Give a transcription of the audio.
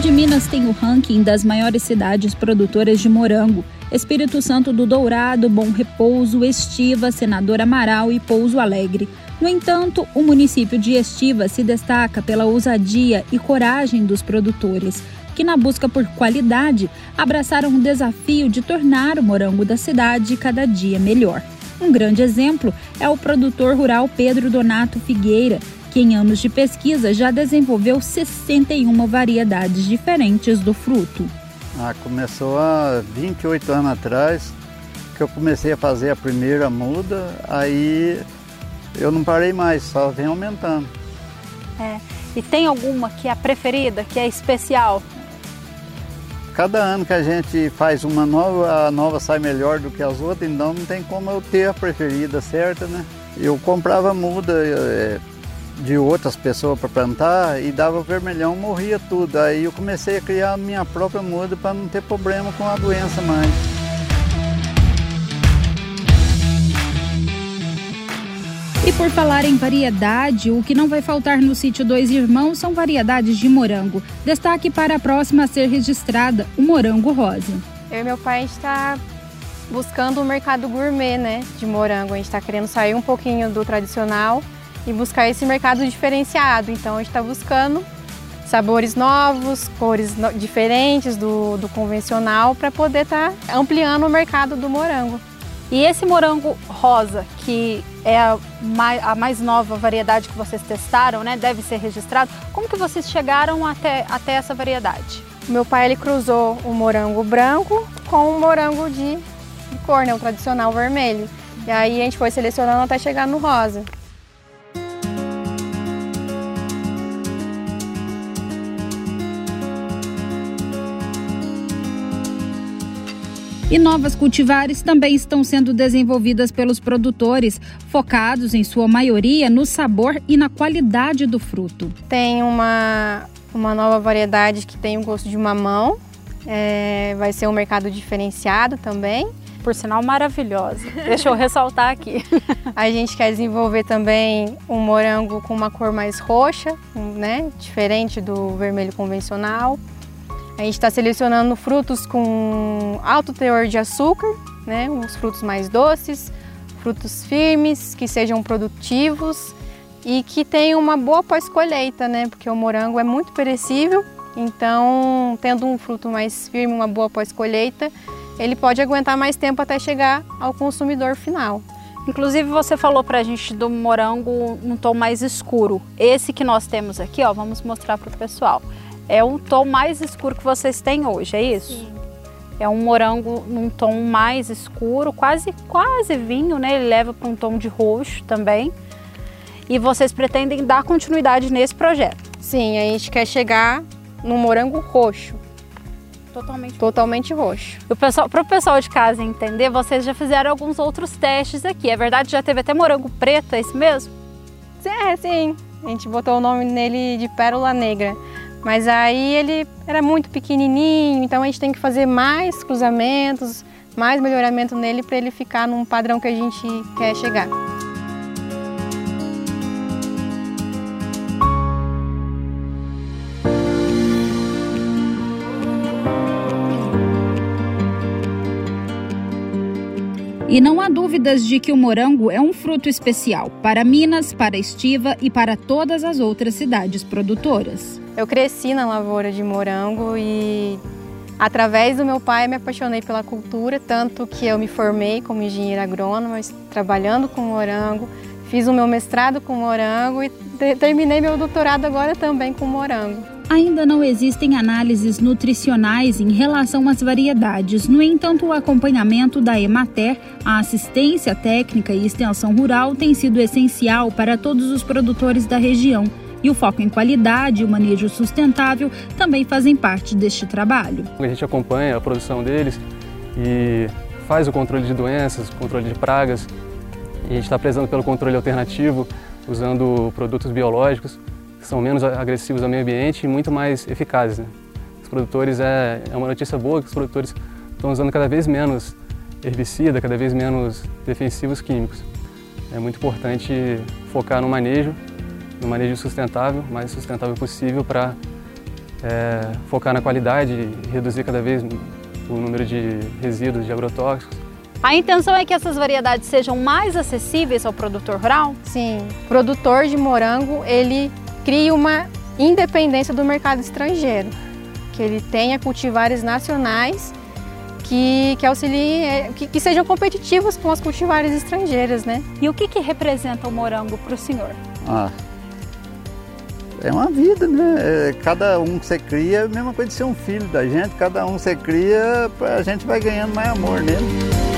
de Minas tem o ranking das maiores cidades produtoras de morango. Espírito Santo do Dourado, Bom Repouso, Estiva, Senador Amaral e Pouso Alegre. No entanto, o município de Estiva se destaca pela ousadia e coragem dos produtores, que, na busca por qualidade, abraçaram o desafio de tornar o morango da cidade cada dia melhor. Um grande exemplo é o produtor rural Pedro Donato Figueira, que em anos de pesquisa já desenvolveu 61 variedades diferentes do fruto. Ah, começou há 28 anos atrás que eu comecei a fazer a primeira muda, aí eu não parei mais, só vem aumentando. É. E tem alguma que é a preferida, que é especial? Cada ano que a gente faz uma nova, a nova sai melhor do que as outras, então não tem como eu ter a preferida certa, né? Eu comprava muda, é, de outras pessoas para plantar e dava vermelhão, morria tudo. Aí eu comecei a criar a minha própria muda para não ter problema com a doença mais. E por falar em variedade, o que não vai faltar no sítio Dois Irmãos são variedades de morango. Destaque para a próxima a ser registrada, o morango rosa. Eu e meu pai está buscando o um mercado gourmet, né, de morango. A gente está querendo sair um pouquinho do tradicional e buscar esse mercado diferenciado. Então a gente está buscando sabores novos, cores no diferentes do, do convencional para poder estar tá ampliando o mercado do morango. E esse morango rosa, que é a mais, a mais, nova variedade que vocês testaram, né, deve ser registrado. Como que vocês chegaram até, até essa variedade? Meu pai ele cruzou o morango branco com o morango de, de cor, né, o tradicional vermelho. E aí a gente foi selecionando até chegar no rosa. E novas cultivares também estão sendo desenvolvidas pelos produtores, focados em sua maioria no sabor e na qualidade do fruto. Tem uma, uma nova variedade que tem o gosto de mamão, é, vai ser um mercado diferenciado também. Por sinal, maravilhosa. Deixa eu ressaltar aqui. A gente quer desenvolver também um morango com uma cor mais roxa, né, diferente do vermelho convencional. A gente está selecionando frutos com alto teor de açúcar, né? Os frutos mais doces, frutos firmes, que sejam produtivos e que tenham uma boa pós-colheita, né? Porque o morango é muito perecível, então tendo um fruto mais firme, uma boa pós-colheita, ele pode aguentar mais tempo até chegar ao consumidor final. Inclusive você falou para a gente do morango num tom mais escuro. Esse que nós temos aqui, ó, vamos mostrar para o pessoal é um tom mais escuro que vocês têm hoje, é isso? Sim. É um morango num tom mais escuro, quase quase vinho, né? Ele leva para um tom de roxo também. E vocês pretendem dar continuidade nesse projeto? Sim, a gente quer chegar no morango roxo. Totalmente, Totalmente roxo. Para o pessoal de casa entender, vocês já fizeram alguns outros testes aqui. É verdade? Já teve até morango preto, é isso mesmo? É, sim. A gente botou o nome nele de Pérola Negra. Mas aí ele era muito pequenininho, então a gente tem que fazer mais cruzamentos, mais melhoramento nele para ele ficar num padrão que a gente quer chegar. E não há dúvidas de que o morango é um fruto especial para Minas, para Estiva e para todas as outras cidades produtoras. Eu cresci na lavoura de morango e através do meu pai me apaixonei pela cultura, tanto que eu me formei como engenheira agrônoma, trabalhando com morango, fiz o meu mestrado com morango e terminei meu doutorado agora também com morango. Ainda não existem análises nutricionais em relação às variedades. No entanto, o acompanhamento da Emater, a assistência técnica e extensão rural tem sido essencial para todos os produtores da região. E o foco em qualidade e o manejo sustentável também fazem parte deste trabalho. A gente acompanha a produção deles e faz o controle de doenças, controle de pragas. E a gente está prezando pelo controle alternativo, usando produtos biológicos que são menos agressivos ao meio ambiente e muito mais eficazes. Né? Os produtores, é, é uma notícia boa que os produtores estão usando cada vez menos herbicida, cada vez menos defensivos químicos. É muito importante focar no manejo, no manejo sustentável, o mais sustentável possível para é, focar na qualidade e reduzir cada vez o número de resíduos de agrotóxicos. A intenção é que essas variedades sejam mais acessíveis ao produtor rural? Sim, o produtor de morango, ele cria uma independência do mercado estrangeiro, que ele tenha cultivares nacionais que, que auxiliem, é, que, que sejam competitivos com as cultivares estrangeiras, né? E o que, que representa o morango para o senhor? Ah, é uma vida, né? É, cada um que você cria é a mesma coisa de ser um filho da gente, cada um que você cria, a gente vai ganhando mais amor nele.